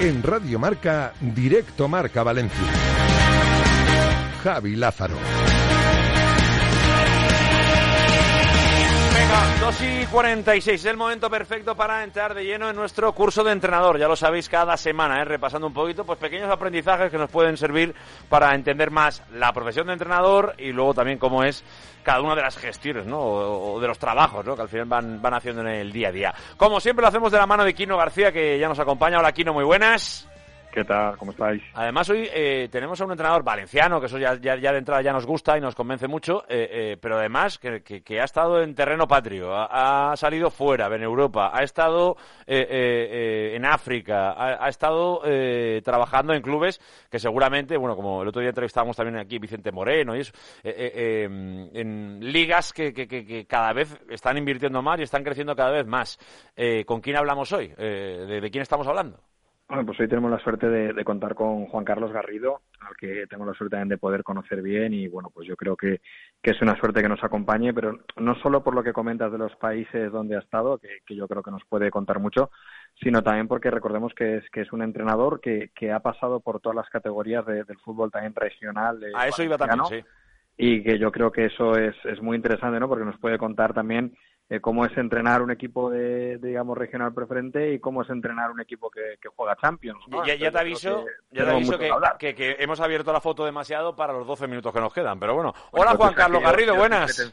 En Radio Marca, Directo Marca Valencia. Javi Lázaro. Venga, 2 y 46, es el momento perfecto para entrar de lleno en nuestro curso de entrenador. Ya lo sabéis cada semana, ¿eh? repasando un poquito, pues pequeños aprendizajes que nos pueden servir para entender más la profesión de entrenador y luego también cómo es cada una de las gestiones, ¿no? O, de los trabajos, ¿no? Que al final van, van haciendo en el día a día. Como siempre lo hacemos de la mano de Kino García, que ya nos acompaña. Hola Kino, muy buenas. ¿Cómo estáis? Además, hoy eh, tenemos a un entrenador valenciano, que eso ya, de entrada ya nos gusta y nos convence mucho, eh, eh, pero además que, ha estado en terreno patrio, ha, salido fuera, en Europa, ha estado eh, en África, ha, estado trabajando en clubes que seguramente, bueno, como el otro día entrevistábamos también aquí Vicente Moreno y eso, en ligas que, cada vez están invirtiendo más y están creciendo cada vez más. ¿Con quién hablamos hoy? ¿De quién estamos hablando? Bueno, pues hoy tenemos la suerte de, de, contar con Juan Carlos Garrido, al que tengo la suerte también de poder conocer bien y bueno, pues yo creo que, que es una suerte que nos acompañe, pero no solo por lo que comentas de los países donde ha estado, que, que yo creo que nos puede contar mucho, sino también porque recordemos que es, que es un entrenador que, que ha pasado por todas las categorías de, del fútbol también regional. De A eso iba también, sí. Y que yo creo que eso es, es muy interesante, ¿no? Porque nos puede contar también eh, cómo es entrenar un equipo de, de, digamos, regional preferente y cómo es entrenar un equipo que, que juega Champions. ¿no? Ya, ya, te aviso, ya te aviso que, que, que, hemos abierto la foto demasiado para los 12 minutos que nos quedan, pero bueno. Hola pues Juan Carlos Garrido, buenas.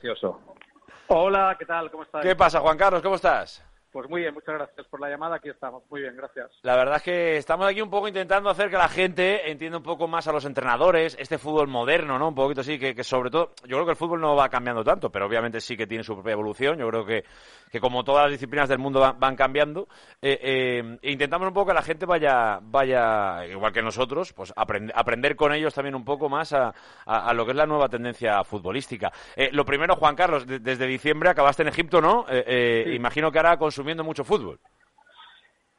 Hola, ¿qué tal? ¿Cómo estás? ¿Qué pasa Juan Carlos? ¿Cómo estás? Pues muy bien, muchas gracias por la llamada. Aquí estamos. Muy bien, gracias. La verdad es que estamos aquí un poco intentando hacer que la gente entienda un poco más a los entrenadores, este fútbol moderno, ¿no? Un poquito así, que, que sobre todo, yo creo que el fútbol no va cambiando tanto, pero obviamente sí que tiene su propia evolución. Yo creo que, que como todas las disciplinas del mundo van, van cambiando, eh, eh, intentamos un poco que la gente vaya, vaya igual que nosotros, pues aprend aprender con ellos también un poco más a, a, a, lo que es la nueva tendencia futbolística. Eh, lo primero, Juan Carlos, de, desde diciembre acabaste en Egipto, ¿no? Sí. Imagino que ahora consumiendo mucho fútbol.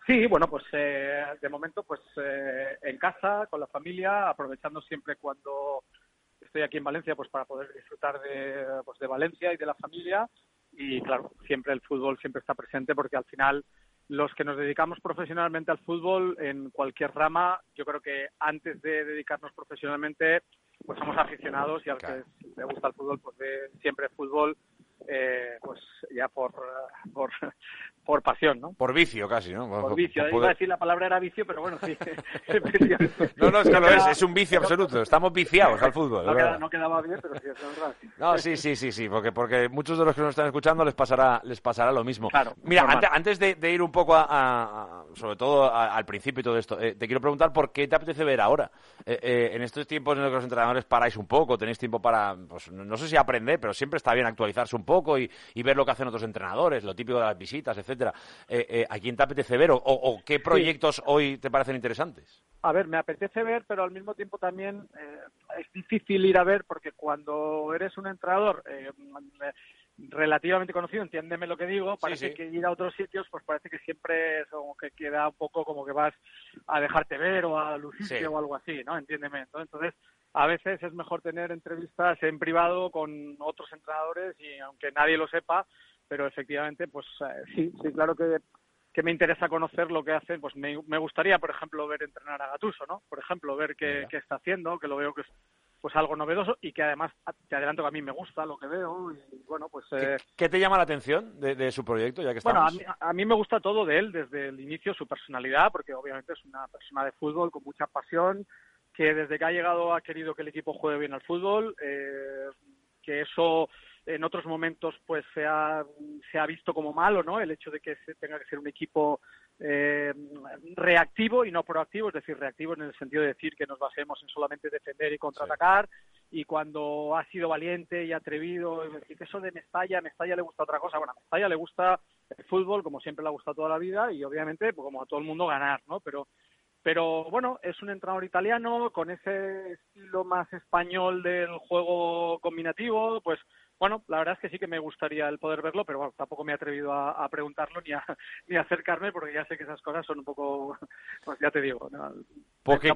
Sí, bueno, pues eh, de momento pues eh, en casa, con la familia, aprovechando siempre cuando estoy aquí en Valencia pues para poder disfrutar de, pues, de Valencia y de la familia y claro, siempre el fútbol siempre está presente porque al final los que nos dedicamos profesionalmente al fútbol en cualquier rama, yo creo que antes de dedicarnos profesionalmente pues somos aficionados y al claro. que le gusta el fútbol pues ve siempre fútbol eh, pues ya por, por, por pasión, ¿no? Por vicio casi, ¿no? Por, vicio. Por Iba a decir la palabra era vicio, pero bueno, sí. no, no, es que lo es, es un vicio absoluto. Estamos viciados al fútbol. No, queda, no quedaba bien, pero sí, es verdad. No, sí, sí, sí, sí, porque, porque muchos de los que nos están escuchando les pasará, les pasará lo mismo. Claro, Mira, antes, antes de, de, ir un poco a, a sobre todo a, al principio y todo esto, eh, te quiero preguntar por qué te apetece ver ahora. Eh, eh, en estos tiempos en los que los entrenadores paráis un poco, tenéis tiempo para, pues no sé si aprender, pero siempre está bien actualizarse un poco y, y ver lo que hacen otros entrenadores, lo típico de las visitas, etcétera. Eh, eh, ¿A quién te apetece ver o, o, qué proyectos sí. hoy te parecen interesantes? A ver, me apetece ver, pero al mismo tiempo también eh, es difícil ir a ver porque cuando eres un entrenador eh, relativamente conocido, entiéndeme lo que digo, parece sí, sí. que ir a otros sitios, pues parece que siempre es como que queda un poco como que vas a dejarte ver o a lucirte o algo así, ¿no? Entiéndeme. Entonces, a veces es mejor tener entrevistas en privado con otros entrenadores y aunque nadie lo sepa, pero efectivamente, pues eh, sí, sí, claro que, que me interesa conocer lo que hacen, pues me, me gustaría, por ejemplo, ver entrenar a Gatuso, ¿no? Por ejemplo, ver qué, qué está haciendo, que lo veo que es pues algo novedoso y que además te adelanto que a mí me gusta lo que veo y bueno pues eh... ¿Qué, ¿Qué, te llama la atención de, de, su proyecto ya que estamos? bueno a mí, a mí, me gusta todo de él desde el inicio su personalidad porque obviamente es una persona de fútbol con mucha pasión que desde que ha llegado ha querido que el equipo juegue bien al fútbol eh, que eso en otros momentos pues se ha, se ha visto como malo no el hecho de que se tenga que ser un equipo eh, reactivo y no proactivo, es decir, reactivo en el sentido de decir que nos basemos en solamente defender y contraatacar, sí. y cuando ha sido valiente y atrevido, es decir, que eso de Mestalla, Mestalla le gusta otra cosa, bueno, a Mestalla le gusta el fútbol, como siempre le ha gustado toda la vida, y obviamente, pues como a todo el mundo, ganar, ¿no? Pero, pero bueno, es un entrenador italiano con ese estilo más español del juego combinativo, pues bueno, la verdad es que sí que me gustaría el poder verlo, pero bueno, tampoco me he atrevido a, preguntarlo ni a, ni a acercarme porque ya sé que esas cosas son un poco, pues ya te digo, ¿no? Porque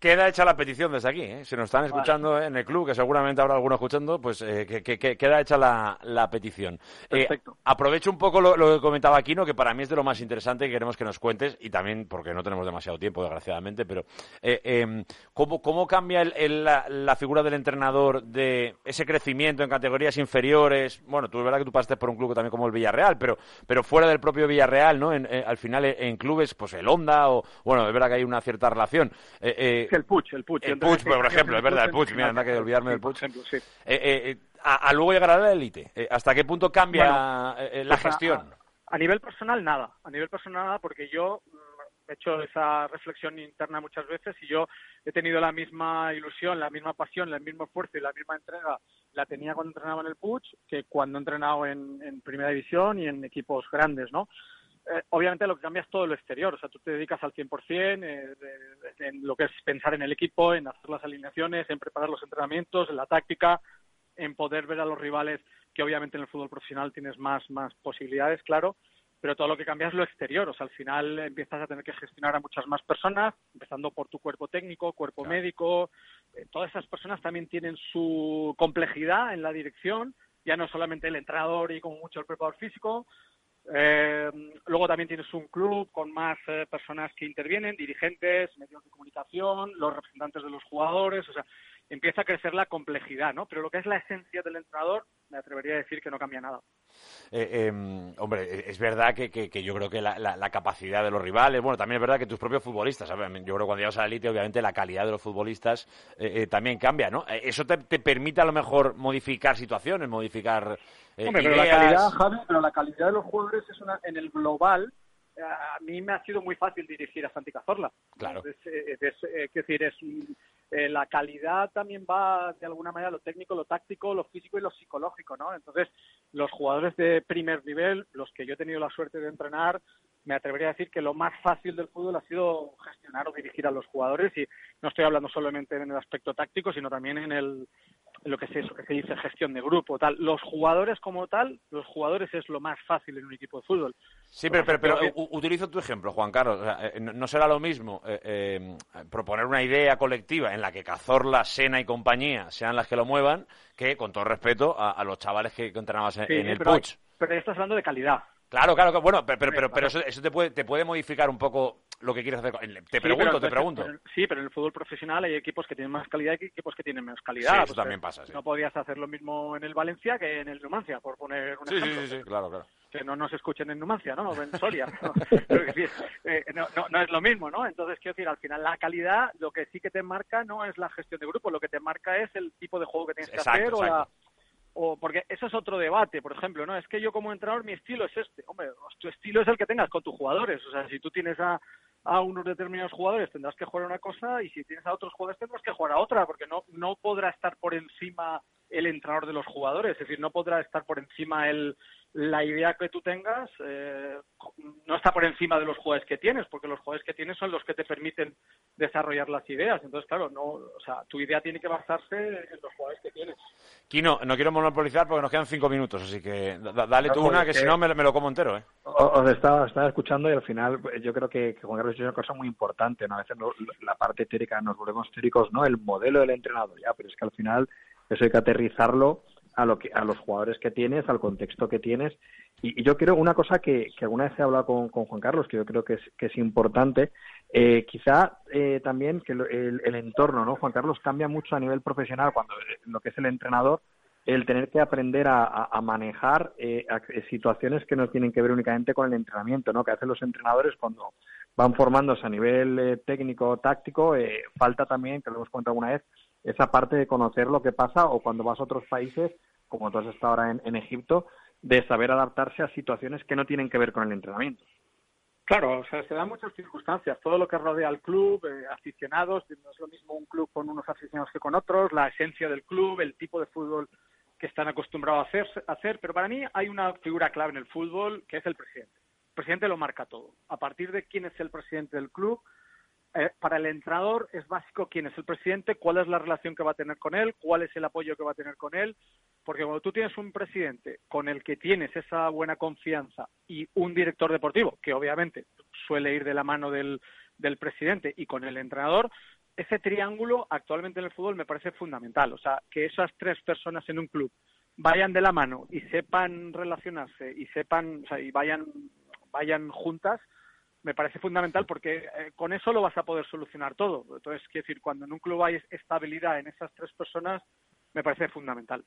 queda hecha la petición desde aquí, ¿eh? Si nos están escuchando en el club, que seguramente habrá alguno escuchando, pues eh, que, queda hecha la, petición. Eh, Perfecto. aprovecho un poco lo, que comentaba Aquino, que para mí es de lo más interesante y queremos que nos cuentes, y también porque no tenemos demasiado tiempo, desgraciadamente, pero eh, em, ¿cómo, ¿cómo, cambia la, figura del entrenador de ese crecimiento en categorías inferiores? Bueno, tú es verdad que tú pasaste por un club también como el Villarreal, pero, pero fuera del propio Villarreal, ¿no? al final en clubes, pues el Honda, o bueno, es verdad que hay una cierta relación eh, eh, el Puch, el Puch. El Puch, por ejemplo, es verdad, el Puch, mira, anda que olvidarme del Puch. Eh, a, luego llegar a la élite. ¿Hasta qué punto cambia la pues gestión? A, nivel personal, nada. A nivel personal, nada, porque yo he hecho esa reflexión interna muchas veces y yo he tenido la misma ilusión, la misma pasión, el mismo esfuerzo y la misma entrega la tenía cuando entrenaba en el Puch que cuando he entrenado en, en Primera División y en equipos grandes, ¿no? Eh, obviamente lo que cambia es todo lo exterior, o sea, tú te dedicas al 100% eh, en lo que es pensar en el equipo, en hacer las alineaciones, en preparar los entrenamientos, en la táctica, en poder ver a los rivales, que obviamente en el fútbol profesional tienes más, más posibilidades, claro, pero todo lo que cambia es lo exterior, o sea, al final empiezas a tener que gestionar a muchas más personas, empezando por tu cuerpo técnico, cuerpo médico, eh, todas esas personas también tienen su complejidad en la dirección, ya no solamente el entrenador y como mucho el preparador físico, eh, luego también tienes un club con más eh, personas que intervienen, dirigentes, medios de comunicación, los representantes de los jugadores, o sea, empieza a crecer la complejidad, ¿no? Pero lo que es la esencia del entrenador, me atrevería a decir que no cambia nada. Eh, em, hombre, es verdad que, yo creo que la, capacidad de los rivales, bueno, también es verdad que tus propios futbolistas, ¿sabes? yo creo que cuando llegas a la élite, obviamente la calidad de los futbolistas eh, también cambia, ¿no? Eso te, te, permite a lo mejor modificar situaciones, modificar eh, Hombre, pero la calidad, Javi, pero la calidad de los jugadores es una, en el global. Eh, a mí me ha sido muy fácil dirigir a Santi Cazorla. Claro. Es, es, decir, es eh, la calidad también va de alguna manera lo técnico, lo táctico, lo físico y lo psicológico, ¿no? Entonces, los jugadores de primer nivel, los que yo he tenido la suerte de entrenar, me atrevería a decir que lo más fácil del fútbol ha sido gestionar o dirigir a los jugadores y no estoy hablando solamente en el aspecto táctico, sino también en el lo que se, que se dice gestión de grupo, tal. Los jugadores como tal, los jugadores es lo más fácil en un equipo de fútbol. Sí, pero, pero, utilizo tu ejemplo, Juan Carlos. Eh, no, será lo mismo eh, eh, proponer una idea colectiva en la que Cazorla, Sena y compañía sean las que lo muevan, que, con todo respeto, a, los chavales que, entrenabas en, el pero, Puch. Pero estás hablando de calidad. Claro, claro, bueno, pero, pero, pero, eso, eso te, puede, te puede modificar un poco lo que quieres hacer. Te pregunto, te pregunto. sí, pero en el fútbol profesional hay equipos que tienen más calidad y equipos que tienen menos calidad. eso también pasa, No podías hacer lo mismo en el Valencia que en el Numancia, por poner un ejemplo. Sí, sí, sí, claro, claro. Que no nos escuchen en Numancia, ¿no? O en Soria. Eh, ¿no? no, es lo mismo, ¿no? Entonces, quiero decir, al final la calidad, lo que sí que te marca no es la gestión de grupo, lo que te marca es el tipo de juego que tienes que hacer o la o porque eso es otro debate, por ejemplo, ¿no? Es que yo como entrenador mi estilo es este. Hombre, tu estilo es el que tengas con tus jugadores. O sea, si tú tienes a, a unos determinados jugadores tendrás que jugar una cosa y si tienes a otros jugadores tendrás que jugar a otra, porque no, no podrá estar por encima el entrenador de los jugadores, es decir, no podrá estar por encima el, la idea que tú tengas eh, no está por encima de los jugadores que tienes, porque los jugadores que tienes son los que te permiten desarrollar las ideas. Entonces, claro, no, o sea, tu idea tiene que basarse en los jugadores que tienes. Kino, no quiero monopolizar porque nos quedan cinco minutos, así que dale tú una, que si no me, lo como entero. ¿eh? Os estaba, estaba, escuchando y al final yo creo que, que Juan Carlos es una cosa muy importante. ¿no? A veces la parte teórica nos volvemos teóricos, ¿no? El modelo del entrenador, ya, pero es que al final eso hay que aterrizarlo a, lo que, a los jugadores que tienes, al contexto que tienes. Y, yo creo una cosa que, que, alguna vez he hablado con, con, Juan Carlos, que yo creo que es, que es importante, eh, quizá eh, también que el, entorno, ¿no? Juan Carlos cambia mucho a nivel profesional cuando eh, lo que es el entrenador, el tener que aprender a, a, manejar eh, situaciones que no tienen que ver únicamente con el entrenamiento, ¿no? Que hacen los entrenadores cuando van formándose a nivel técnico táctico, falta también, que lo hemos contado alguna vez, esa parte de conocer lo que pasa o cuando vas a otros países, como tú has estado ahora en, Egipto, de saber adaptarse a situaciones que no tienen que ver con el entrenamiento. Claro, o sea, se dan muchas circunstancias. Todo lo que rodea al club, eh, aficionados, no es lo mismo un club con unos aficionados que con otros, la esencia del club, el tipo de fútbol que están acostumbrados a hacer, hacer. Pero para mí hay una figura clave en el fútbol que es el presidente. El presidente lo marca todo. A partir de quién es el presidente del club, eh, para el entrenador es básico quién es el presidente, cuál es la relación que va a tener con él, cuál es el apoyo que va a tener con él, porque cuando tú tienes un presidente con el que tienes esa buena confianza y un director deportivo, que obviamente suele ir de la mano del, presidente y con el entrenador, ese triángulo actualmente en el fútbol me parece fundamental. O sea, que esas tres personas en un club vayan de la mano y sepan relacionarse y sepan, y vayan, vayan juntas, me parece fundamental porque eh, con eso lo vas a poder solucionar todo. Entonces, quiero decir, cuando en un club hay estabilidad en esas tres personas, me parece fundamental.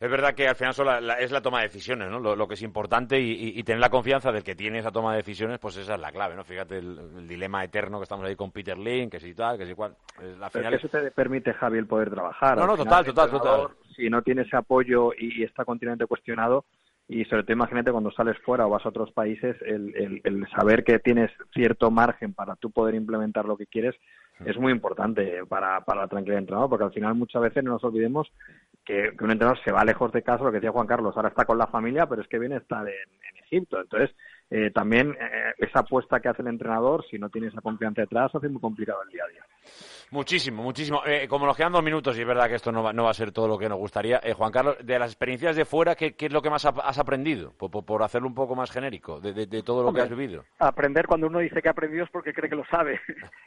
Es verdad que al final es la toma de decisiones, ¿no? Lo, que es importante y, tener la confianza del que tiene esa toma de decisiones, pues esa es la clave, ¿no? Fíjate el, dilema eterno que estamos ahí con Peter Link, que si tal, que si cual. La final... eso te permite, Javi, el poder trabajar. No, no, total, total, total. Si no tiene ese apoyo y está continuamente cuestionado, y sobre todo imagínate cuando sales fuera o vas a otros países, el, el, saber que tienes cierto margen para tú poder implementar lo que quieres es muy importante para, para la tranquilidad del entrenador, porque al final muchas veces no nos olvidemos que, un entrenador se va lejos de casa, lo que decía Juan Carlos, ahora está con la familia, pero es que viene a estar en, en Egipto. Entonces, eh, también eh, esa apuesta que hace el entrenador, si no tiene esa confianza detrás, hace muy complicado el día a día. Muchísimo, muchísimo. Eh, como nos quedan dos minutos, y es verdad que esto no va, no va a ser todo lo que nos gustaría, Juan Carlos, de las experiencias de fuera, ¿qué, es lo que más has aprendido? Por, hacerlo un poco más genérico, de, todo lo que has vivido. Aprender cuando uno dice que ha aprendido es porque cree que lo sabe.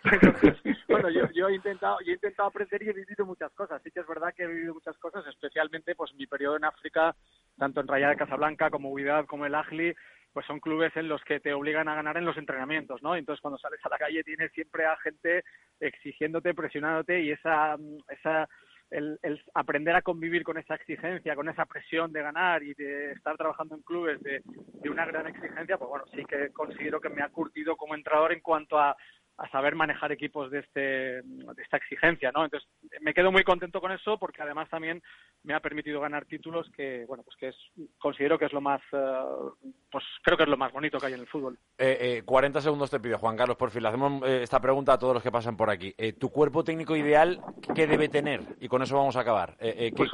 bueno, yo, he intentado, yo he intentado aprender y he vivido muchas cosas. Sí que es verdad que he vivido muchas cosas, especialmente pues mi periodo en África, tanto en Raya de Casablanca como Huidad como el Agli, pues son clubes en los que te obligan a ganar en los entrenamientos, ¿no? Entonces cuando sales a la calle tienes siempre a gente exigiéndote, presionándote y esa, esa el, aprender a convivir con esa exigencia, con esa presión de ganar y de estar trabajando en clubes de, de una gran exigencia, pues bueno, sí que considero que me ha curtido como entrenador en cuanto a a saber manejar equipos de, este, de esta exigencia, ¿no? Entonces, me quedo muy contento con eso porque además también me ha permitido ganar títulos que, bueno, pues que es, considero que es lo más, eh, pues creo que es lo más bonito que hay en el fútbol. Eh, eh, 40 segundos te pido, Juan Carlos, por fin. Le hacemos eh, esta pregunta a todos los que pasan por aquí. ¿Tu cuerpo técnico ideal qué debe tener? Y con eso vamos a acabar. ¿qué, pues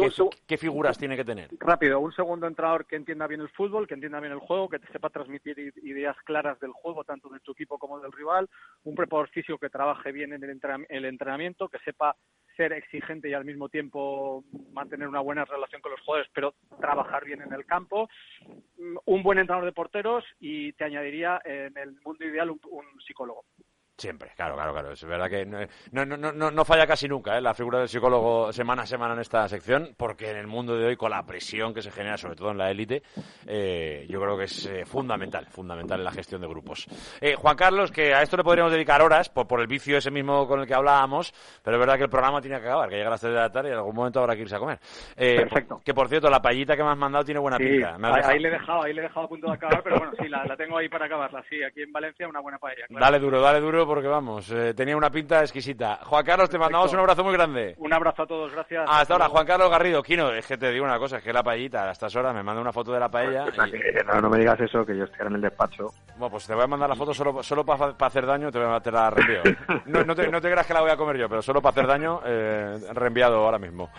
qué, figuras tiene que tener? Rápido, un segundo entrenador que entienda bien el fútbol, que entienda bien el juego, que te sepa transmitir ideas claras del juego, tanto de tu equipo como del rival, un preparador físico que trabaje bien en el entrenamiento, que sepa ser exigente y al mismo tiempo mantener una buena relación con los jugadores, pero trabajar bien en el campo, un buen entrenador de porteros y te añadiría en el mundo ideal un, un psicólogo. Siempre, claro, claro, claro. Es verdad que no, no, no, no falla casi nunca ¿eh? la figura del psicólogo semana a semana en esta sección, porque en el mundo de hoy, con la presión que se genera, sobre todo en la élite, eh, yo creo que es eh, fundamental, fundamental en la gestión de grupos. Eh, Juan Carlos, que a esto le podríamos dedicar horas, por, por el vicio ese mismo con el que hablábamos, pero es verdad que el programa tiene que acabar, que llega a las 3 de la tarde y en algún momento habrá que irse a comer. Perfecto. Que por cierto, la payita que me has mandado tiene buena pinta. ahí, le he dejado, ahí le he dejado a punto de acabar, pero bueno, sí, la, la tengo ahí para acabarla, sí, aquí en Valencia una buena paella. Dale duro, dale duro, porque vamos tenía una pinta exquisita. Juan Carlos, te mandamos un abrazo muy grande. Un abrazo a todos, gracias. Hasta ahora, Juan Carlos Garrido. Kino, es que te digo una cosa, es que la paellita a estas horas me manda una foto de la paella. no, me digas eso, que yo estoy en el despacho. Bueno, pues te voy a mandar la foto solo, solo para hacer daño, te, voy a, te la reenvío. No, no, te, no te creas que la voy a comer yo, pero solo para hacer daño, eh, reenviado ahora mismo.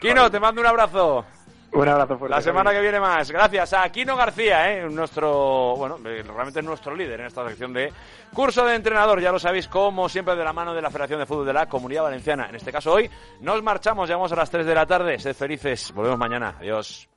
Kino, te mando un abrazo. Un abrazo fuerte. La semana que viene más. Gracias a Aquino García, ¿eh? nuestro, bueno, eh, realmente nuestro líder en esta sección de curso de entrenador. Ya lo sabéis, como siempre, de la mano de la Federación de Fútbol de la Comunidad Valenciana. En este caso, hoy nos marchamos, llegamos a las 3 de la tarde. Sed felices. Volvemos mañana. Adiós.